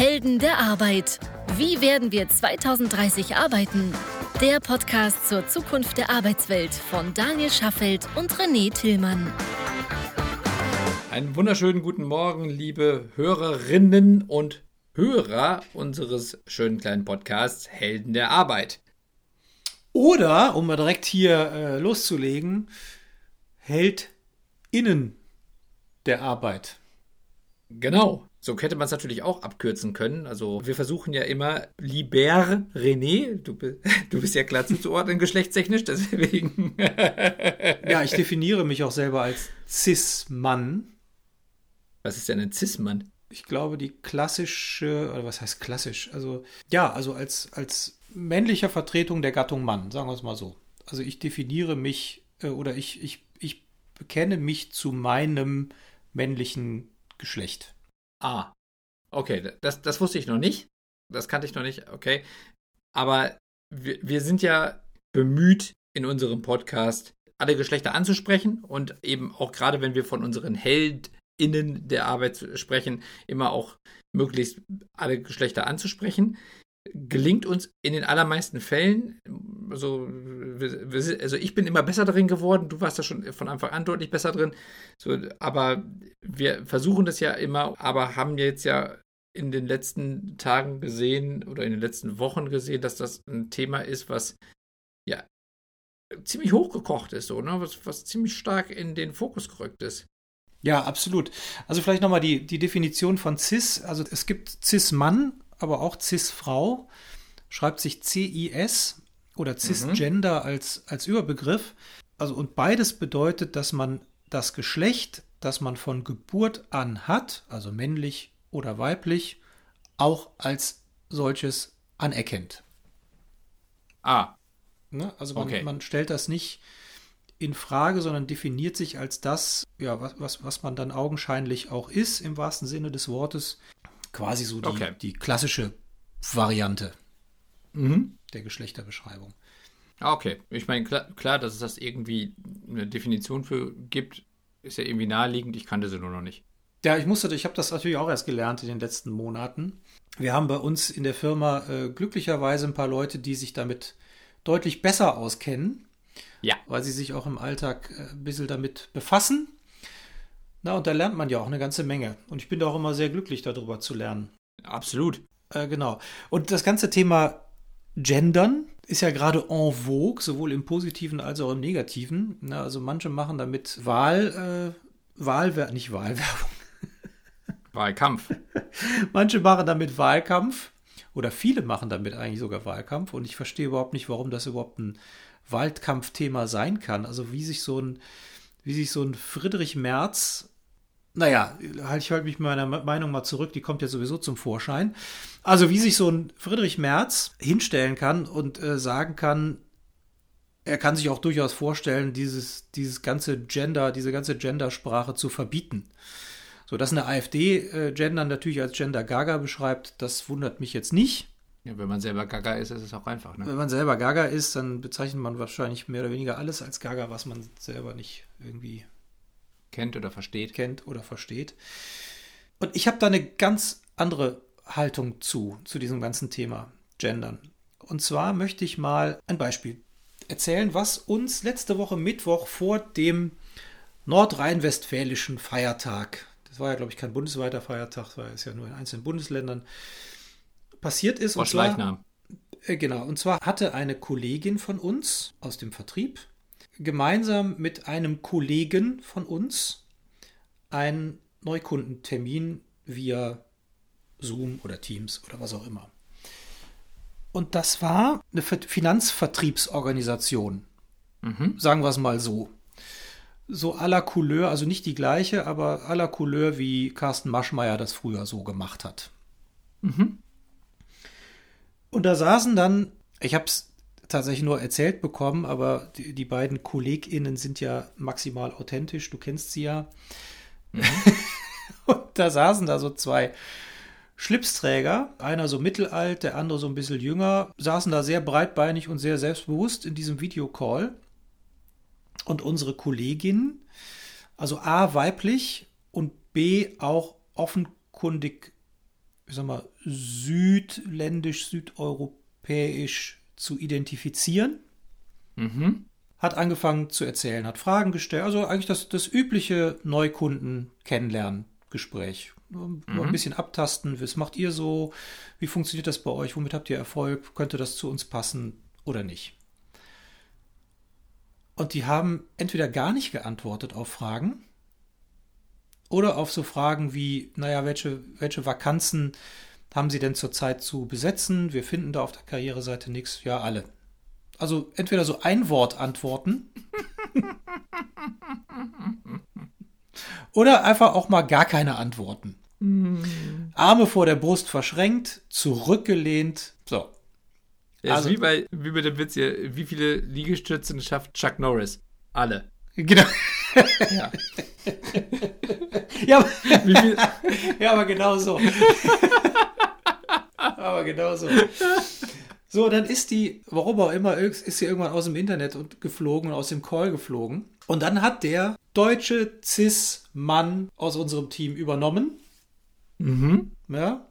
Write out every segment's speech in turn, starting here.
Helden der Arbeit. Wie werden wir 2030 arbeiten? Der Podcast zur Zukunft der Arbeitswelt von Daniel Schaffelt und René Tillmann. Einen wunderschönen guten Morgen, liebe Hörerinnen und Hörer unseres schönen kleinen Podcasts Helden der Arbeit. Oder, um mal direkt hier äh, loszulegen, HeldInnen der Arbeit. Genau. So hätte man es natürlich auch abkürzen können. Also wir versuchen ja immer Liber René, du, du bist ja klar zuzuordnen geschlechtstechnisch, deswegen. ja, ich definiere mich auch selber als Cis-Mann. Was ist denn ein Cis-Mann? Ich glaube, die klassische, oder was heißt klassisch? Also, ja, also als, als männlicher Vertretung der Gattung Mann, sagen wir es mal so. Also ich definiere mich äh, oder ich, ich, ich bekenne mich zu meinem männlichen Geschlecht. Ah, okay, das, das wusste ich noch nicht. Das kannte ich noch nicht, okay. Aber wir, wir sind ja bemüht, in unserem Podcast alle Geschlechter anzusprechen und eben auch gerade, wenn wir von unseren HeldInnen der Arbeit sprechen, immer auch möglichst alle Geschlechter anzusprechen gelingt uns in den allermeisten Fällen, also, also ich bin immer besser darin geworden, du warst da schon von Anfang an deutlich besser drin, so, aber wir versuchen das ja immer, aber haben jetzt ja in den letzten Tagen gesehen oder in den letzten Wochen gesehen, dass das ein Thema ist, was ja ziemlich hochgekocht ist, so, ne? was, was ziemlich stark in den Fokus gerückt ist. Ja, absolut. Also vielleicht nochmal die, die Definition von CIS. Also es gibt CIS-Mann aber auch Cis-Frau, schreibt sich C-I-S oder Cisgender mhm. als, als Überbegriff. Also und beides bedeutet, dass man das Geschlecht, das man von Geburt an hat, also männlich oder weiblich, auch als solches anerkennt. Ah. Ne? Also man, okay. man stellt das nicht in Frage, sondern definiert sich als das, ja, was, was, was man dann augenscheinlich auch ist, im wahrsten Sinne des Wortes. Quasi so die, okay. die klassische Variante mhm. der Geschlechterbeschreibung. Ah, okay. Ich meine, klar, klar, dass es das irgendwie eine Definition für gibt, ist ja irgendwie naheliegend. Ich kannte sie nur noch nicht. Ja, ich musste, ich habe das natürlich auch erst gelernt in den letzten Monaten. Wir haben bei uns in der Firma äh, glücklicherweise ein paar Leute, die sich damit deutlich besser auskennen. Ja. Weil sie sich auch im Alltag äh, ein bisschen damit befassen. Na, und da lernt man ja auch eine ganze Menge. Und ich bin da auch immer sehr glücklich, darüber zu lernen. Absolut. Äh, genau. Und das ganze Thema Gendern ist ja gerade en vogue, sowohl im Positiven als auch im Negativen. Na, also manche machen damit Wahl, äh, Wahlwerbung, nicht Wahlwerbung. Wahlkampf. manche machen damit Wahlkampf. Oder viele machen damit eigentlich sogar Wahlkampf. Und ich verstehe überhaupt nicht, warum das überhaupt ein Wahlkampfthema sein kann. Also wie sich so ein, wie sich so ein Friedrich Merz naja, halt, ich halte mich meiner Meinung mal zurück, die kommt ja sowieso zum Vorschein. Also wie sich so ein Friedrich Merz hinstellen kann und äh, sagen kann, er kann sich auch durchaus vorstellen, dieses, dieses ganze Gender, diese ganze Gendersprache zu verbieten. So, dass eine AfD äh, Gender natürlich als Gender Gaga beschreibt, das wundert mich jetzt nicht. Ja, wenn man selber Gaga ist, ist es auch einfach. Ne? Wenn man selber Gaga ist, dann bezeichnet man wahrscheinlich mehr oder weniger alles als Gaga, was man selber nicht irgendwie kennt oder versteht. Kennt oder versteht. Und ich habe da eine ganz andere Haltung zu, zu diesem ganzen Thema Gendern. Und zwar möchte ich mal ein Beispiel erzählen, was uns letzte Woche Mittwoch vor dem nordrhein-westfälischen Feiertag, das war ja, glaube ich, kein bundesweiter Feiertag, weil es ja nur in einzelnen Bundesländern passiert ist. Und zwar, äh, genau, und zwar hatte eine Kollegin von uns aus dem Vertrieb gemeinsam mit einem Kollegen von uns einen Neukundentermin via Zoom oder Teams oder was auch immer. Und das war eine Finanzvertriebsorganisation. Mhm. Sagen wir es mal so. So à la Couleur, also nicht die gleiche, aber à la Couleur, wie Carsten Maschmeyer das früher so gemacht hat. Mhm. Und da saßen dann, ich habe es tatsächlich nur erzählt bekommen, aber die, die beiden KollegInnen sind ja maximal authentisch, du kennst sie ja. Mhm. und da saßen da so zwei Schlipsträger, einer so mittelalt, der andere so ein bisschen jünger, saßen da sehr breitbeinig und sehr selbstbewusst in diesem Videocall. Und unsere Kollegin, also A weiblich und B auch offenkundig ich sag mal, südländisch, südeuropäisch zu identifizieren. Mhm. Hat angefangen zu erzählen, hat Fragen gestellt, also eigentlich das, das übliche Neukunden kennenlernen Gespräch. Mhm. Ein bisschen abtasten, was macht ihr so? Wie funktioniert das bei euch? Womit habt ihr Erfolg? Könnte das zu uns passen oder nicht? Und die haben entweder gar nicht geantwortet auf Fragen oder auf so Fragen wie, naja, welche, welche Vakanzen haben Sie denn zurzeit zu besetzen? Wir finden da auf der Karriereseite nichts. Ja, alle. Also entweder so Ein-Wort-Antworten oder einfach auch mal gar keine Antworten. Mm. Arme vor der Brust verschränkt, zurückgelehnt. So. Ja, also, wie bei, wie bei dem Witz hier, wie viele Liegestützen schafft Chuck Norris? Alle. Genau. Ja. ja, aber, ja, aber genau so. aber genau so. So, dann ist die, warum auch immer, ist sie irgendwann aus dem Internet und geflogen, aus dem Call geflogen. Und dann hat der deutsche Cis-Mann aus unserem Team übernommen. Mhm. Ja.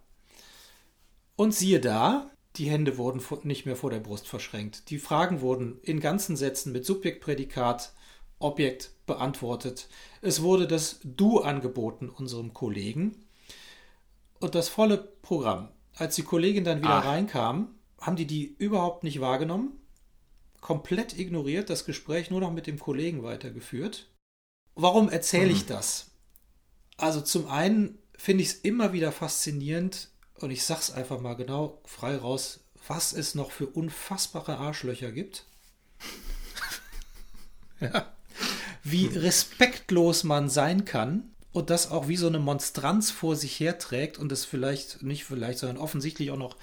Und siehe da, die Hände wurden nicht mehr vor der Brust verschränkt. Die Fragen wurden in ganzen Sätzen mit Subjekt, Prädikat, Objekt beantwortet. Es wurde das Du angeboten unserem Kollegen und das volle Programm. Als die Kollegin dann wieder Ach. reinkam, haben die die überhaupt nicht wahrgenommen, komplett ignoriert, das Gespräch nur noch mit dem Kollegen weitergeführt. Warum erzähle mhm. ich das? Also zum einen finde ich es immer wieder faszinierend, und ich sag's einfach mal genau frei raus, was es noch für unfassbare Arschlöcher gibt. ja. Wie respektlos man sein kann und das auch wie so eine Monstranz vor sich herträgt und es vielleicht nicht vielleicht, sondern offensichtlich auch noch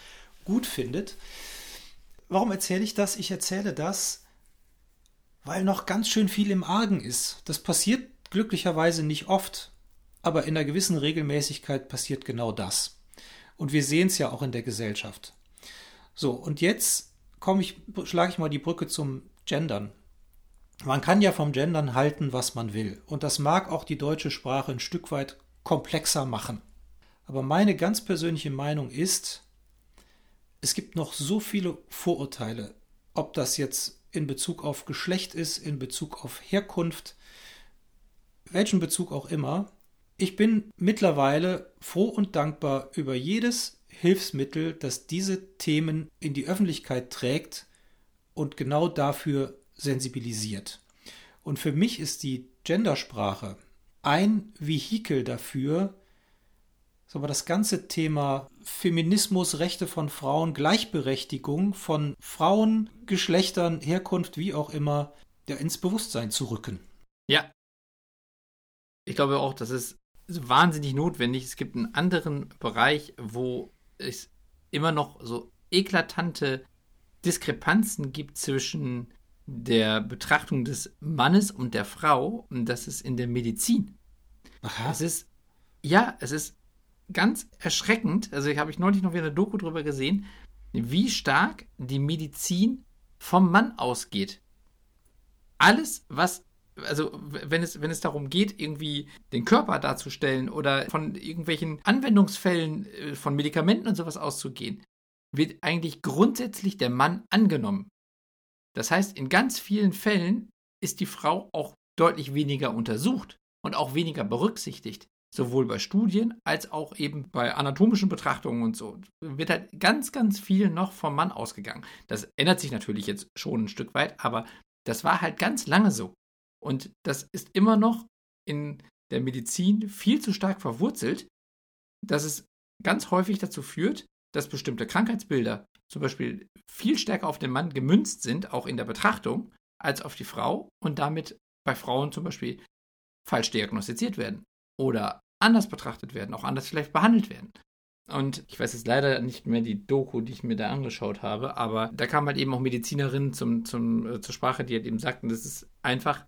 gut findet. Warum erzähle ich das? Ich erzähle das, weil noch ganz schön viel im Argen ist. Das passiert glücklicherweise nicht oft, aber in einer gewissen Regelmäßigkeit passiert genau das. Und wir sehen es ja auch in der Gesellschaft. So, und jetzt komme ich, schlage ich mal die Brücke zum Gendern. Man kann ja vom Gendern halten, was man will. Und das mag auch die deutsche Sprache ein Stück weit komplexer machen. Aber meine ganz persönliche Meinung ist, es gibt noch so viele Vorurteile, ob das jetzt in Bezug auf Geschlecht ist, in Bezug auf Herkunft, welchen Bezug auch immer, ich bin mittlerweile froh und dankbar über jedes Hilfsmittel, das diese Themen in die Öffentlichkeit trägt und genau dafür sensibilisiert. Und für mich ist die Gendersprache ein Vehikel dafür, aber das ganze Thema Feminismus, Rechte von Frauen, Gleichberechtigung von Frauen, Geschlechtern, Herkunft, wie auch immer, ja, ins Bewusstsein zu rücken. Ja. Ich glaube auch, dass es wahnsinnig notwendig. Es gibt einen anderen Bereich, wo es immer noch so eklatante Diskrepanzen gibt zwischen der Betrachtung des Mannes und der Frau und das ist in der Medizin. Aha. Es ist ja, es ist ganz erschreckend. Also ich habe ich neulich noch wieder eine Doku drüber gesehen, wie stark die Medizin vom Mann ausgeht. Alles, was also wenn es, wenn es darum geht, irgendwie den Körper darzustellen oder von irgendwelchen Anwendungsfällen äh, von Medikamenten und sowas auszugehen, wird eigentlich grundsätzlich der Mann angenommen. Das heißt, in ganz vielen Fällen ist die Frau auch deutlich weniger untersucht und auch weniger berücksichtigt. Sowohl bei Studien als auch eben bei anatomischen Betrachtungen und so. Wird halt ganz, ganz viel noch vom Mann ausgegangen. Das ändert sich natürlich jetzt schon ein Stück weit, aber das war halt ganz lange so. Und das ist immer noch in der Medizin viel zu stark verwurzelt, dass es ganz häufig dazu führt, dass bestimmte Krankheitsbilder zum Beispiel viel stärker auf den Mann gemünzt sind, auch in der Betrachtung, als auf die Frau und damit bei Frauen zum Beispiel falsch diagnostiziert werden oder anders betrachtet werden, auch anders vielleicht behandelt werden. Und ich weiß jetzt leider nicht mehr die Doku, die ich mir da angeschaut habe, aber da kamen halt eben auch Medizinerinnen zum, zum, äh, zur Sprache, die halt eben sagten, das ist einfach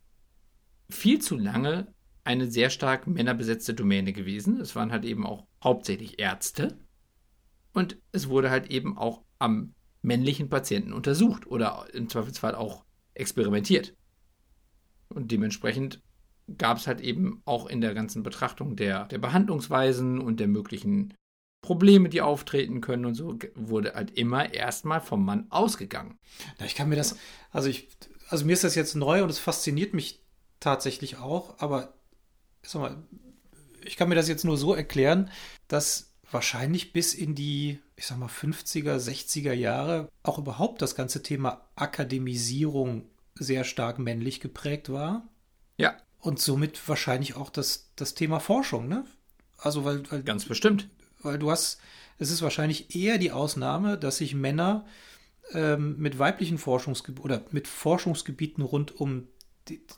viel zu lange eine sehr stark männerbesetzte Domäne gewesen. Es waren halt eben auch hauptsächlich Ärzte. Und es wurde halt eben auch am männlichen Patienten untersucht oder im Zweifelsfall auch experimentiert. Und dementsprechend gab es halt eben auch in der ganzen Betrachtung der, der Behandlungsweisen und der möglichen Probleme, die auftreten können und so, wurde halt immer erstmal vom Mann ausgegangen. Na, ich kann mir das, also ich, also mir ist das jetzt neu und es fasziniert mich tatsächlich auch, aber sag mal, ich kann mir das jetzt nur so erklären, dass wahrscheinlich bis in die, ich sag mal, 50er, 60er Jahre auch überhaupt das ganze Thema Akademisierung sehr stark männlich geprägt war. Ja. Und somit wahrscheinlich auch das, das Thema Forschung, ne? Also, weil, weil. Ganz bestimmt. Weil du hast, es ist wahrscheinlich eher die Ausnahme, dass sich Männer ähm, mit weiblichen Forschungsgebieten oder mit Forschungsgebieten rund um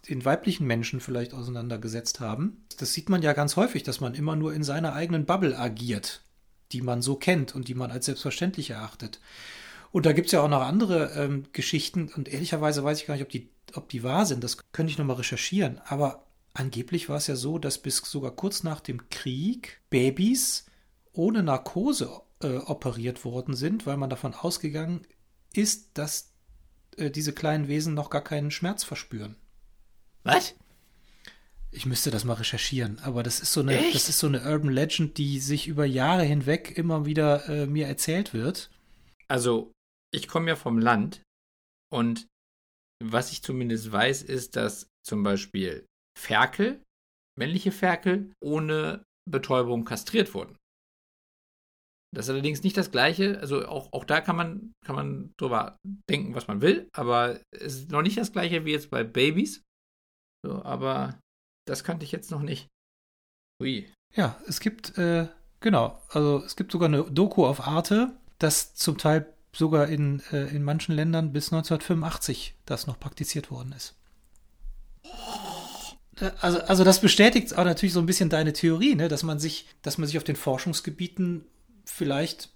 den weiblichen Menschen vielleicht auseinandergesetzt haben. Das sieht man ja ganz häufig, dass man immer nur in seiner eigenen Bubble agiert, die man so kennt und die man als selbstverständlich erachtet. Und da gibt es ja auch noch andere ähm, Geschichten und ehrlicherweise weiß ich gar nicht, ob die, ob die wahr sind. Das könnte ich nochmal recherchieren. Aber angeblich war es ja so, dass bis sogar kurz nach dem Krieg Babys ohne Narkose äh, operiert worden sind, weil man davon ausgegangen ist, dass äh, diese kleinen Wesen noch gar keinen Schmerz verspüren. Was? Ich müsste das mal recherchieren, aber das ist so eine, Echt? das ist so eine Urban Legend, die sich über Jahre hinweg immer wieder äh, mir erzählt wird. Also, ich komme ja vom Land und was ich zumindest weiß, ist, dass zum Beispiel Ferkel, männliche Ferkel, ohne Betäubung kastriert wurden. Das ist allerdings nicht das Gleiche. Also auch, auch da kann man, kann man drüber denken, was man will, aber es ist noch nicht das Gleiche wie jetzt bei Babys. So, aber das kannte ich jetzt noch nicht. Ui. Ja, es gibt, äh, genau, also es gibt sogar eine Doku auf Arte, das zum Teil sogar in, äh, in manchen Ländern bis 1985 das noch praktiziert worden ist. Also, also das bestätigt auch natürlich so ein bisschen deine Theorie, ne? dass man sich, dass man sich auf den Forschungsgebieten vielleicht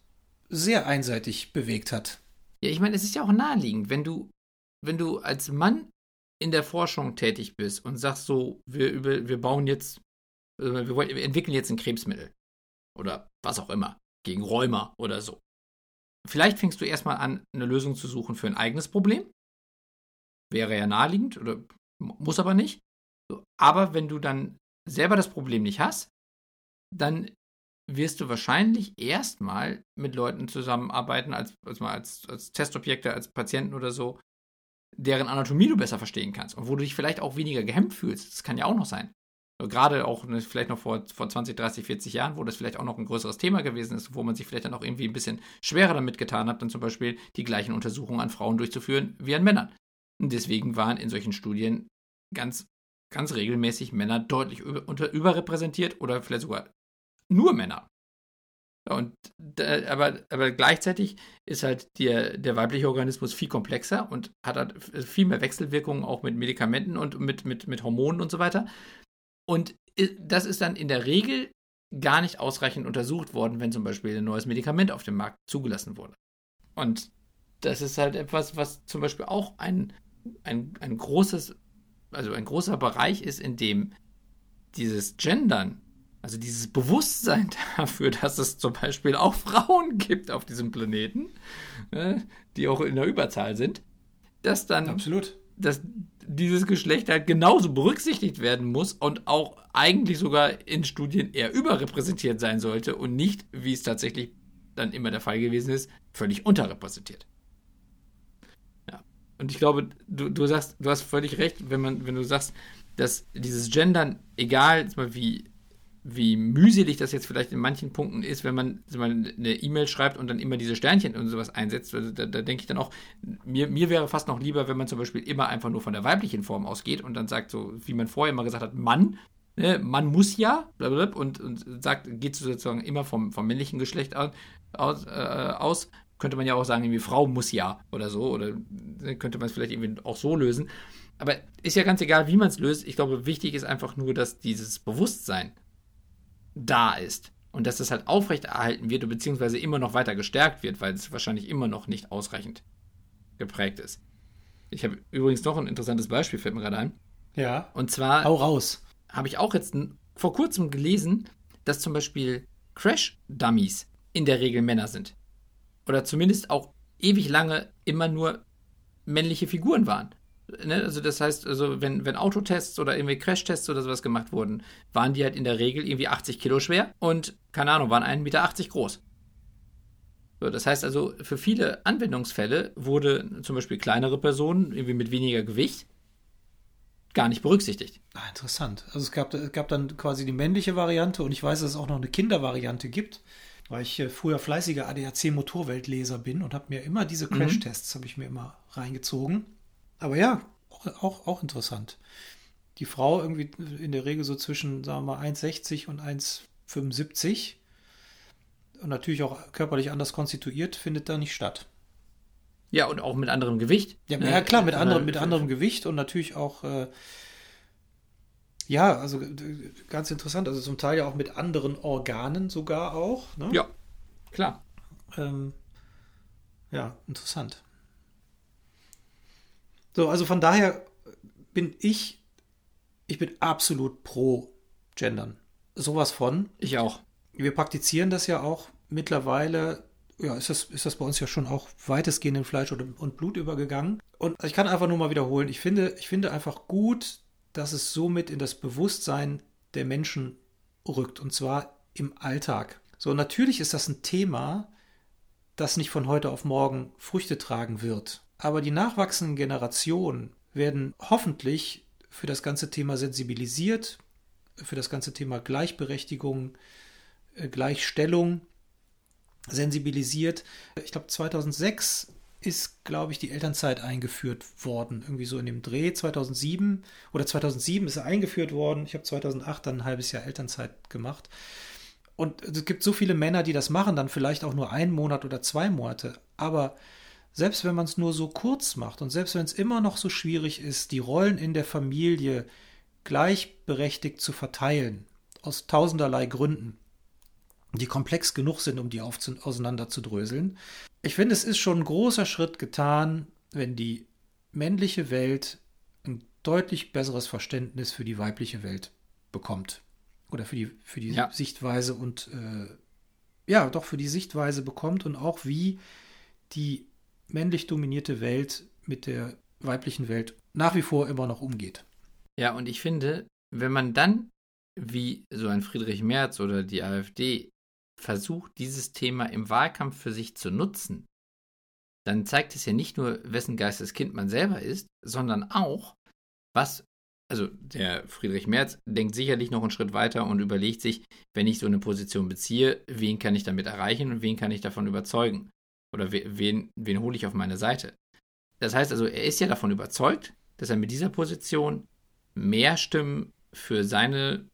sehr einseitig bewegt hat. Ja, ich meine, es ist ja auch naheliegend, wenn du, wenn du als Mann in der Forschung tätig bist und sagst so, wir, wir bauen jetzt, äh, wir, entwickeln jetzt ein Krebsmittel oder was auch immer, gegen Rheuma oder so. Vielleicht fängst du erstmal an, eine Lösung zu suchen für ein eigenes Problem. Wäre ja naheliegend oder muss aber nicht. Aber wenn du dann selber das Problem nicht hast, dann wirst du wahrscheinlich erstmal mit Leuten zusammenarbeiten, als, als, als Testobjekte, als Patienten oder so, deren Anatomie du besser verstehen kannst und wo du dich vielleicht auch weniger gehemmt fühlst. Das kann ja auch noch sein. Gerade auch ne, vielleicht noch vor, vor 20, 30, 40 Jahren, wo das vielleicht auch noch ein größeres Thema gewesen ist, wo man sich vielleicht dann auch irgendwie ein bisschen schwerer damit getan hat, dann zum Beispiel die gleichen Untersuchungen an Frauen durchzuführen wie an Männern. Und deswegen waren in solchen Studien ganz, ganz regelmäßig Männer deutlich über, unter, überrepräsentiert oder vielleicht sogar nur Männer. Und aber, aber gleichzeitig ist halt der, der weibliche Organismus viel komplexer und hat halt viel mehr Wechselwirkungen auch mit Medikamenten und mit, mit, mit Hormonen und so weiter. Und das ist dann in der Regel gar nicht ausreichend untersucht worden, wenn zum Beispiel ein neues Medikament auf dem Markt zugelassen wurde. Und das ist halt etwas, was zum Beispiel auch ein, ein, ein großes, also ein großer Bereich ist, in dem dieses Gendern also dieses Bewusstsein dafür, dass es zum Beispiel auch Frauen gibt auf diesem Planeten, ne, die auch in der Überzahl sind, dass dann Absolut. dass dieses Geschlecht halt genauso berücksichtigt werden muss und auch eigentlich sogar in Studien eher überrepräsentiert sein sollte und nicht, wie es tatsächlich dann immer der Fall gewesen ist, völlig unterrepräsentiert. Ja. Und ich glaube, du, du sagst, du hast völlig recht, wenn man, wenn du sagst, dass dieses Gendern, egal wie wie mühselig das jetzt vielleicht in manchen Punkten ist, wenn man eine E-Mail schreibt und dann immer diese Sternchen und sowas einsetzt. Also da, da denke ich dann auch, mir, mir wäre fast noch lieber, wenn man zum Beispiel immer einfach nur von der weiblichen Form ausgeht und dann sagt, so wie man vorher immer gesagt hat, Mann, ne, man muss ja, blablabla, und, und sagt, geht sozusagen immer vom, vom männlichen Geschlecht aus, aus, äh, aus, könnte man ja auch sagen, irgendwie Frau muss ja oder so, oder ne, könnte man es vielleicht irgendwie auch so lösen. Aber ist ja ganz egal, wie man es löst. Ich glaube, wichtig ist einfach nur, dass dieses Bewusstsein da ist. Und dass das halt aufrechterhalten wird, beziehungsweise immer noch weiter gestärkt wird, weil es wahrscheinlich immer noch nicht ausreichend geprägt ist. Ich habe übrigens noch ein interessantes Beispiel, fällt mir gerade ein. Ja. Und zwar. Hau raus. Habe ich auch jetzt vor kurzem gelesen, dass zum Beispiel Crash-Dummies in der Regel Männer sind. Oder zumindest auch ewig lange immer nur männliche Figuren waren. Ne? Also das heißt, also wenn, wenn Autotests oder irgendwie Crashtests oder sowas gemacht wurden, waren die halt in der Regel irgendwie 80 Kilo schwer und, keine Ahnung, waren 1,80 Meter groß. So, das heißt also, für viele Anwendungsfälle wurde zum Beispiel kleinere Personen irgendwie mit weniger Gewicht gar nicht berücksichtigt. Ah, interessant. Also es gab, es gab dann quasi die männliche Variante und ich weiß, dass es auch noch eine Kindervariante gibt, weil ich äh, früher fleißiger ADAC-Motorweltleser bin und habe mir immer diese mhm. Crash-Tests, habe ich mir immer reingezogen. Aber ja, auch, auch, interessant. Die Frau irgendwie in der Regel so zwischen, sagen wir mal, 1,60 und 1,75 und natürlich auch körperlich anders konstituiert, findet da nicht statt. Ja, und auch mit anderem Gewicht. Ja, ja klar, mit, anderem, mit anderem Gewicht und natürlich auch, äh, ja, also ganz interessant, also zum Teil ja auch mit anderen Organen sogar auch. Ne? Ja, klar. Ähm, ja, interessant. So, also von daher bin ich, ich bin absolut pro Gendern. Sowas von. Ich auch. Wir praktizieren das ja auch mittlerweile ja, ist das, ist das bei uns ja schon auch weitestgehend in Fleisch und, und Blut übergegangen. Und ich kann einfach nur mal wiederholen, ich finde, ich finde einfach gut, dass es somit in das Bewusstsein der Menschen rückt. Und zwar im Alltag. So, natürlich ist das ein Thema, das nicht von heute auf morgen Früchte tragen wird. Aber die nachwachsenden Generationen werden hoffentlich für das ganze Thema sensibilisiert, für das ganze Thema Gleichberechtigung, äh, Gleichstellung sensibilisiert. Ich glaube, 2006 ist, glaube ich, die Elternzeit eingeführt worden. Irgendwie so in dem Dreh. 2007 oder 2007 ist er eingeführt worden. Ich habe 2008 dann ein halbes Jahr Elternzeit gemacht. Und es gibt so viele Männer, die das machen, dann vielleicht auch nur einen Monat oder zwei Monate. Aber selbst wenn man es nur so kurz macht und selbst wenn es immer noch so schwierig ist, die Rollen in der Familie gleichberechtigt zu verteilen, aus tausenderlei Gründen, die komplex genug sind, um die auseinanderzudröseln. Ich finde, es ist schon ein großer Schritt getan, wenn die männliche Welt ein deutlich besseres Verständnis für die weibliche Welt bekommt. Oder für die, für die ja. Sichtweise und äh, ja, doch für die Sichtweise bekommt und auch wie die männlich dominierte Welt mit der weiblichen Welt nach wie vor immer noch umgeht. Ja, und ich finde, wenn man dann, wie so ein Friedrich Merz oder die AfD, versucht, dieses Thema im Wahlkampf für sich zu nutzen, dann zeigt es ja nicht nur, wessen Geisteskind man selber ist, sondern auch, was, also der Friedrich Merz denkt sicherlich noch einen Schritt weiter und überlegt sich, wenn ich so eine Position beziehe, wen kann ich damit erreichen und wen kann ich davon überzeugen? Oder wen, wen hole ich auf meine Seite? Das heißt also, er ist ja davon überzeugt, dass er mit dieser Position mehr Stimmen für seine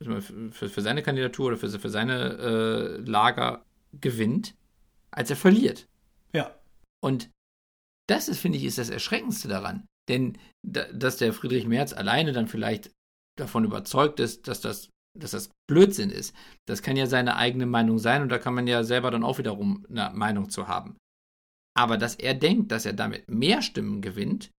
für, für seine Kandidatur oder für, für seine äh, Lager gewinnt, als er verliert. Ja. Und das ist, finde ich, ist das Erschreckendste daran. Denn da, dass der Friedrich Merz alleine dann vielleicht davon überzeugt ist, dass das, dass das Blödsinn ist, das kann ja seine eigene Meinung sein und da kann man ja selber dann auch wiederum eine Meinung zu haben. Aber dass er denkt, dass er damit mehr Stimmen gewinnt,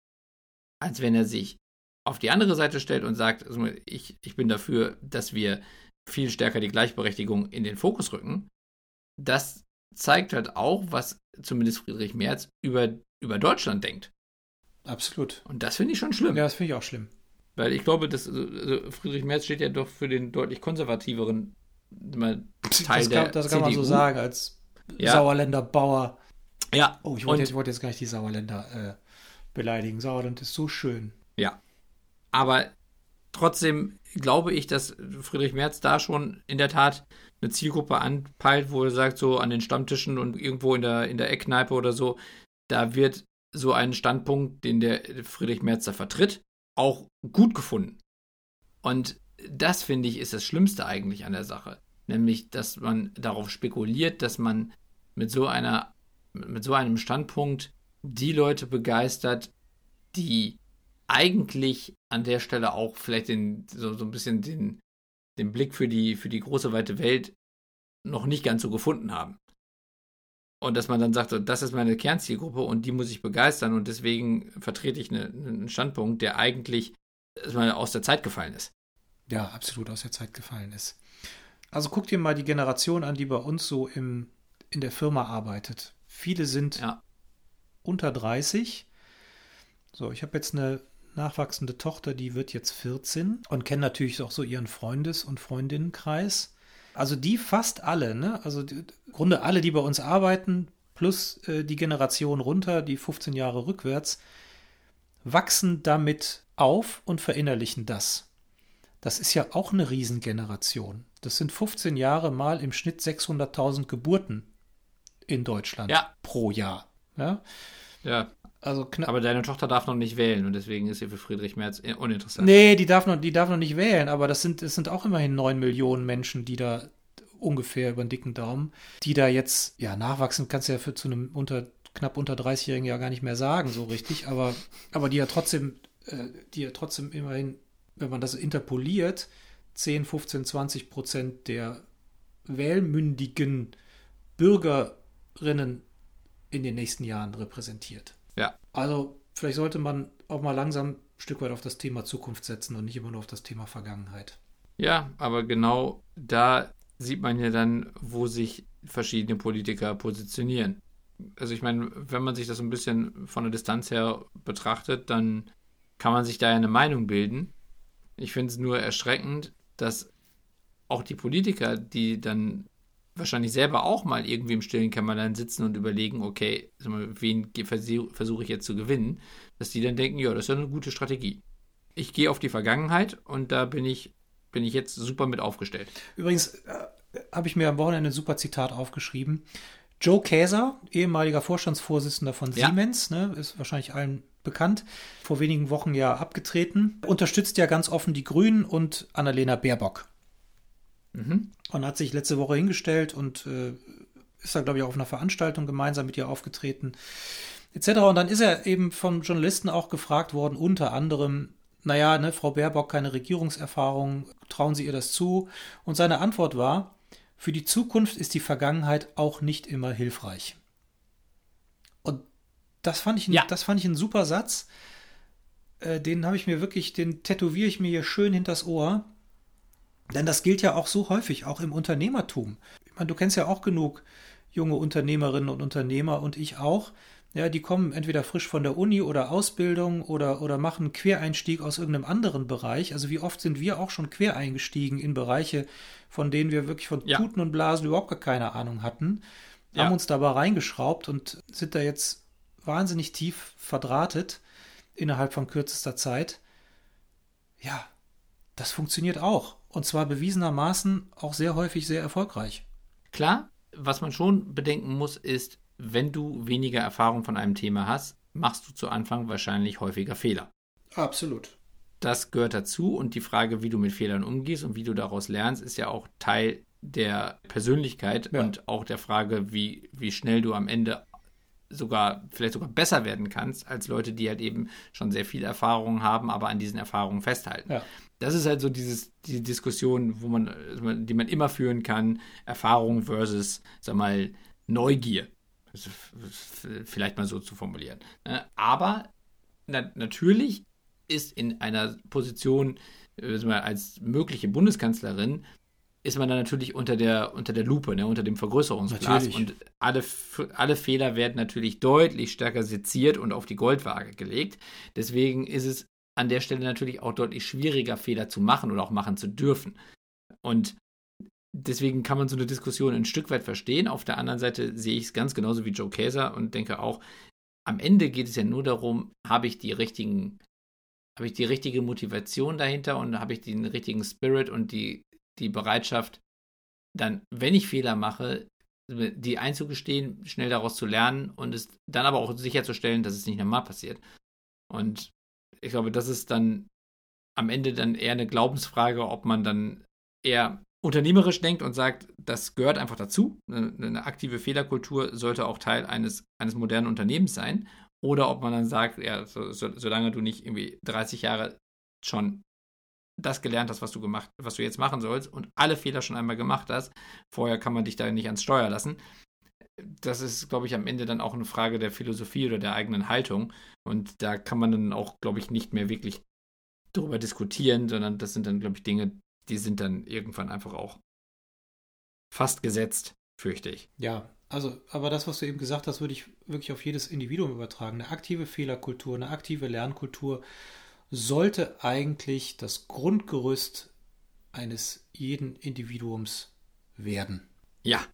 als wenn er sich auf die andere Seite stellt und sagt, also ich, ich bin dafür, dass wir viel stärker die Gleichberechtigung in den Fokus rücken, das zeigt halt auch, was zumindest Friedrich Merz über, über Deutschland denkt. Absolut. Und das finde ich schon schlimm. Ja, das finde ich auch schlimm. Weil ich glaube, dass also Friedrich Merz steht ja doch für den deutlich konservativeren Teil das kann, der Das kann CDU. man so sagen, als ja. Sauerländer Bauer. Ja. Oh, ich wollte, jetzt, wollte jetzt gar nicht die Sauerländer äh, beleidigen. Sauerland ist so schön. Ja. Aber trotzdem glaube ich, dass Friedrich Merz da schon in der Tat eine Zielgruppe anpeilt, wo er sagt, so an den Stammtischen und irgendwo in der, in der Eckkneipe oder so, da wird so ein Standpunkt, den der Friedrich Merz da vertritt, auch gut gefunden. Und das finde ich ist das Schlimmste eigentlich an der Sache. Nämlich, dass man darauf spekuliert, dass man mit so einer, mit so einem Standpunkt die Leute begeistert, die eigentlich an der Stelle auch vielleicht den, so, so ein bisschen den, den Blick für die, für die große weite Welt noch nicht ganz so gefunden haben. Und dass man dann sagt, das ist meine Kernzielgruppe und die muss ich begeistern und deswegen vertrete ich eine, einen Standpunkt, der eigentlich aus der Zeit gefallen ist. Ja, absolut aus der Zeit gefallen ist. Also guck dir mal die Generation an, die bei uns so im, in der Firma arbeitet. Viele sind ja. unter 30 So, ich habe jetzt eine nachwachsende Tochter, die wird jetzt 14 und kenne natürlich auch so ihren Freundes- und Freundinnenkreis. Also die fast alle, ne? Also im Grunde alle, die bei uns arbeiten, plus äh, die Generation runter, die 15 Jahre rückwärts, wachsen damit auf und verinnerlichen das. Das ist ja auch eine Riesengeneration. Das sind 15 Jahre mal im Schnitt 600.000 Geburten in Deutschland ja. pro Jahr. Ja. Ja. Also Aber deine Tochter darf noch nicht wählen und deswegen ist sie für Friedrich Merz uninteressant. Nee, die darf noch, die darf noch nicht wählen, aber das sind, das sind auch immerhin 9 Millionen Menschen, die da ungefähr über den dicken Daumen, die da jetzt, ja, nachwachsen kannst du ja für zu einem unter, knapp unter 30-Jährigen ja gar nicht mehr sagen, so richtig, aber, aber die ja trotzdem, äh, die ja trotzdem immerhin, wenn man das interpoliert, 10, 15, 20 Prozent der wählmündigen Bürgerinnen in den nächsten Jahren repräsentiert. Ja. Also vielleicht sollte man auch mal langsam ein Stück weit auf das Thema Zukunft setzen und nicht immer nur auf das Thema Vergangenheit. Ja, aber genau da sieht man ja dann, wo sich verschiedene Politiker positionieren. Also ich meine, wenn man sich das ein bisschen von der Distanz her betrachtet, dann kann man sich da ja eine Meinung bilden. Ich finde es nur erschreckend, dass auch die Politiker, die dann wahrscheinlich selber auch mal irgendwie im stillen Kämmerlein sitzen und überlegen, okay, wen versuche ich jetzt zu gewinnen, dass die dann denken, ja, das ist ja eine gute Strategie. Ich gehe auf die Vergangenheit und da bin ich, bin ich jetzt super mit aufgestellt. Übrigens äh, habe ich mir am Wochenende ein super Zitat aufgeschrieben. Joe Käser, ehemaliger Vorstandsvorsitzender von ja. Siemens, ne, ist wahrscheinlich allen bekannt, vor wenigen Wochen ja abgetreten, unterstützt ja ganz offen die Grünen und Annalena Baerbock. Mhm. Und hat sich letzte Woche hingestellt und äh, ist da, glaube ich, auch auf einer Veranstaltung gemeinsam mit ihr aufgetreten, etc. Und dann ist er eben vom Journalisten auch gefragt worden, unter anderem, naja, ne, Frau Baerbock keine Regierungserfahrung, trauen Sie ihr das zu? Und seine Antwort war, für die Zukunft ist die Vergangenheit auch nicht immer hilfreich. Und das fand ich, ein, ja. das fand ich ein super Satz. Äh, den habe ich mir wirklich, den tätowiere ich mir hier schön hinters Ohr. Denn das gilt ja auch so häufig, auch im Unternehmertum. Ich meine, du kennst ja auch genug junge Unternehmerinnen und Unternehmer und ich auch. Ja, die kommen entweder frisch von der Uni oder Ausbildung oder, oder machen Quereinstieg aus irgendeinem anderen Bereich. Also wie oft sind wir auch schon quer eingestiegen in Bereiche, von denen wir wirklich von ja. Tuten und Blasen überhaupt gar keine Ahnung hatten, ja. haben uns dabei reingeschraubt und sind da jetzt wahnsinnig tief verdrahtet innerhalb von kürzester Zeit. Ja, das funktioniert auch. Und zwar bewiesenermaßen auch sehr häufig sehr erfolgreich. Klar, was man schon bedenken muss, ist, wenn du weniger Erfahrung von einem Thema hast, machst du zu Anfang wahrscheinlich häufiger Fehler. Absolut. Das gehört dazu und die Frage, wie du mit Fehlern umgehst und wie du daraus lernst, ist ja auch Teil der Persönlichkeit ja. und auch der Frage, wie, wie schnell du am Ende sogar, vielleicht sogar besser werden kannst, als Leute, die halt eben schon sehr viel Erfahrung haben, aber an diesen Erfahrungen festhalten. Ja. Das ist halt so dieses, die Diskussion, wo man, die man immer führen kann, Erfahrung versus, sag mal, Neugier. Vielleicht mal so zu formulieren. Ne? Aber na, natürlich ist in einer Position äh, als mögliche Bundeskanzlerin ist man dann natürlich unter der, unter der Lupe, ne, unter dem Vergrößerungsglas. Natürlich. Und alle, alle Fehler werden natürlich deutlich stärker seziert und auf die Goldwaage gelegt. Deswegen ist es an der Stelle natürlich auch deutlich schwieriger, Fehler zu machen oder auch machen zu dürfen. Und deswegen kann man so eine Diskussion ein Stück weit verstehen. Auf der anderen Seite sehe ich es ganz genauso wie Joe Käser und denke auch, am Ende geht es ja nur darum, habe ich die richtigen, habe ich die richtige Motivation dahinter und habe ich den richtigen Spirit und die die Bereitschaft, dann, wenn ich Fehler mache, die einzugestehen, schnell daraus zu lernen und es dann aber auch sicherzustellen, dass es nicht nochmal passiert. Und ich glaube, das ist dann am Ende dann eher eine Glaubensfrage, ob man dann eher unternehmerisch denkt und sagt, das gehört einfach dazu. Eine, aktive Fehlerkultur sollte auch Teil eines, eines modernen Unternehmens sein. Oder ob man dann sagt, ja, so, so, solange du nicht irgendwie 30 Jahre schon das gelernt hast, was du gemacht, was du jetzt machen sollst und alle Fehler schon einmal gemacht hast, vorher kann man dich da nicht ans Steuer lassen. Das ist, glaube ich, am Ende dann auch eine Frage der Philosophie oder der eigenen Haltung. Und da kann man dann auch, glaube ich, nicht mehr wirklich darüber diskutieren, sondern das sind dann, glaube ich, Dinge, die sind dann irgendwann einfach auch fast gesetzt, fürchte ich. Ja, Also, aber das, was du eben gesagt hast, würde ich wirklich auf jedes Individuum übertragen. Eine aktive Fehlerkultur, eine aktive Lernkultur sollte eigentlich das Grundgerüst eines jeden Individuums werden. Ja.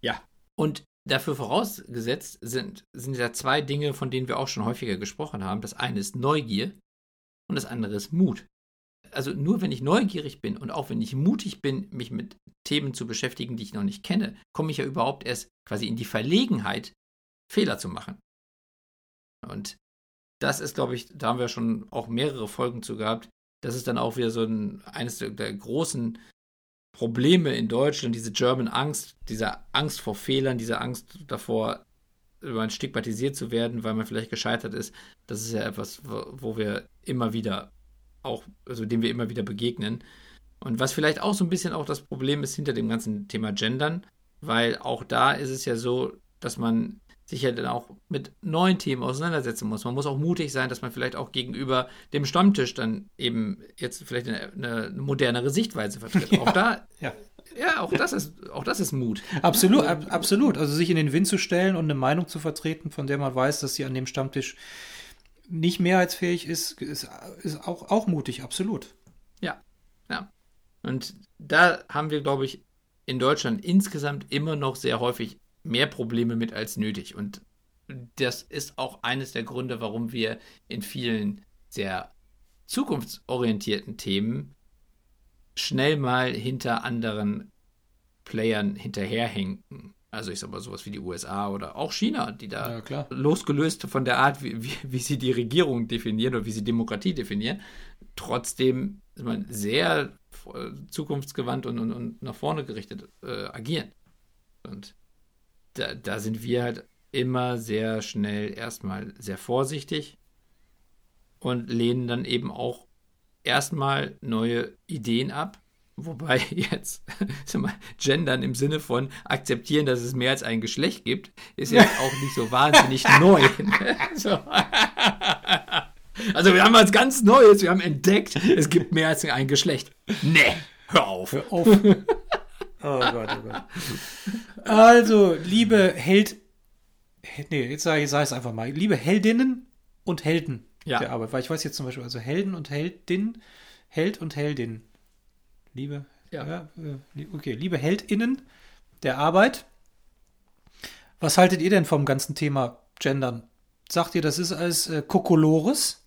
Ja. Und dafür vorausgesetzt sind, sind ja zwei Dinge, von denen wir auch schon häufiger gesprochen haben. Das eine ist Neugier und das andere ist Mut. Also nur wenn ich neugierig bin und auch wenn ich mutig bin, mich mit Themen zu beschäftigen, die ich noch nicht kenne, komme ich ja überhaupt erst quasi in die Verlegenheit, Fehler zu machen. Und das ist, glaube ich, da haben wir schon auch mehrere Folgen zu gehabt. Das ist dann auch wieder so ein, eines der, großen Probleme in Deutschland, diese German Angst, diese Angst vor Fehlern, diese Angst davor, stigmatisiert zu werden, weil man vielleicht gescheitert ist. Das ist ja etwas, wo wir immer wieder auch, also dem wir immer wieder begegnen. Und was vielleicht auch so ein bisschen auch das Problem ist hinter dem ganzen Thema Gendern, weil auch da ist es ja so, dass man sich ja dann auch mit neuen Themen auseinandersetzen muss. Man muss auch mutig sein, dass man vielleicht auch gegenüber dem Stammtisch dann eben jetzt vielleicht eine, eine modernere Sichtweise vertritt. Ja, auch da, ja. ja, auch das ist, auch das ist Mut. Absolut, ab, absolut. Also sich in den Wind zu stellen und eine Meinung zu vertreten, von der man weiß, dass sie an dem Stammtisch nicht mehrheitsfähig ist, ist, ist auch, auch mutig, absolut. Ja, ja. Und da haben wir, glaube ich, in Deutschland insgesamt immer noch sehr häufig mehr Probleme mit als nötig. Und das ist auch eines der Gründe, warum wir in vielen sehr zukunftsorientierten Themen schnell mal hinter anderen Playern hinterherhängen. Also ich sag mal sowas wie die USA oder auch China, die da ja, losgelöst von der Art, wie, wie, wie, sie die Regierung definieren oder wie sie Demokratie definieren, trotzdem man, sehr zukunftsgewandt und, und, und nach vorne gerichtet äh, agieren. Und da, da sind wir halt immer sehr schnell erstmal sehr vorsichtig und lehnen dann eben auch erstmal neue Ideen ab. Wobei jetzt, mal, gendern im Sinne von akzeptieren, dass es mehr als ein Geschlecht gibt, ist jetzt auch nicht so wahnsinnig neu. so. Also wir haben was ganz Neues, wir haben entdeckt, es gibt mehr als ein Geschlecht. Nee, hör auf. Hör auf. Oh Gott, oh Gott. Also, liebe Held. Nee, jetzt sage ich, es einfach mal. Liebe Heldinnen und Helden ja. der Arbeit. Weil ich weiß jetzt zum Beispiel, also Helden und Heldin, Held und Heldin. Liebe, ja. ja äh, okay, liebe Heldinnen der Arbeit. Was haltet ihr denn vom ganzen Thema Gendern? Sagt ihr, das ist als äh, Kokolores?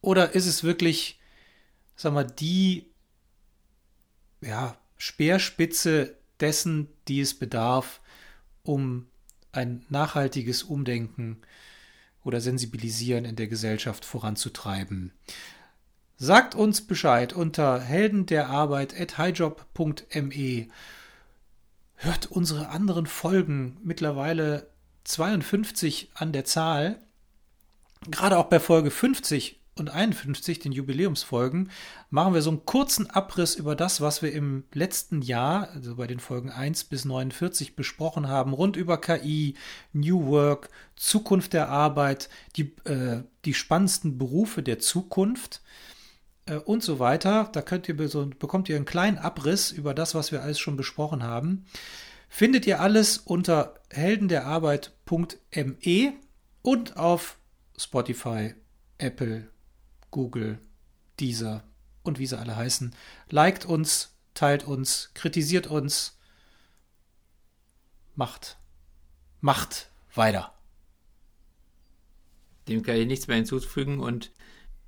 Oder ist es wirklich, sag mal, die ja, Speerspitze dessen, die es bedarf, um ein nachhaltiges Umdenken oder Sensibilisieren in der Gesellschaft voranzutreiben. Sagt uns Bescheid unter helden der Arbeit at highjob.me. Hört unsere anderen Folgen, mittlerweile 52 an der Zahl. Gerade auch bei Folge 50 und 51, den Jubiläumsfolgen, machen wir so einen kurzen Abriss über das, was wir im letzten Jahr, also bei den Folgen 1 bis 49 besprochen haben, rund über KI, New Work, Zukunft der Arbeit, die, äh, die spannendsten Berufe der Zukunft äh, und so weiter. Da könnt ihr so, bekommt ihr einen kleinen Abriss über das, was wir alles schon besprochen haben. Findet ihr alles unter heldenderarbeit.me und auf Spotify, Apple, Google, Deezer und wie sie alle heißen. Liked uns, teilt uns, kritisiert uns. Macht. Macht weiter. Dem kann ich nichts mehr hinzufügen und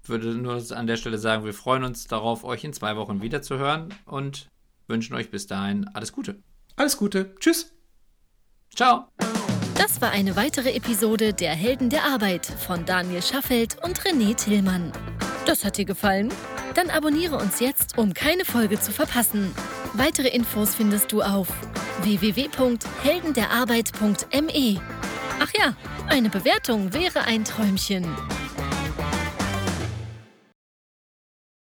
würde nur an der Stelle sagen, wir freuen uns darauf, euch in zwei Wochen wiederzuhören und wünschen euch bis dahin alles Gute. Alles Gute. Tschüss. Ciao. Das war eine weitere Episode der Helden der Arbeit von Daniel Schaffelt und René Tillmann. Das hat dir gefallen? Dann abonniere uns jetzt, um keine Folge zu verpassen. Weitere Infos findest du auf www.heldenderarbeit.me. Ach ja, eine Bewertung wäre ein Träumchen.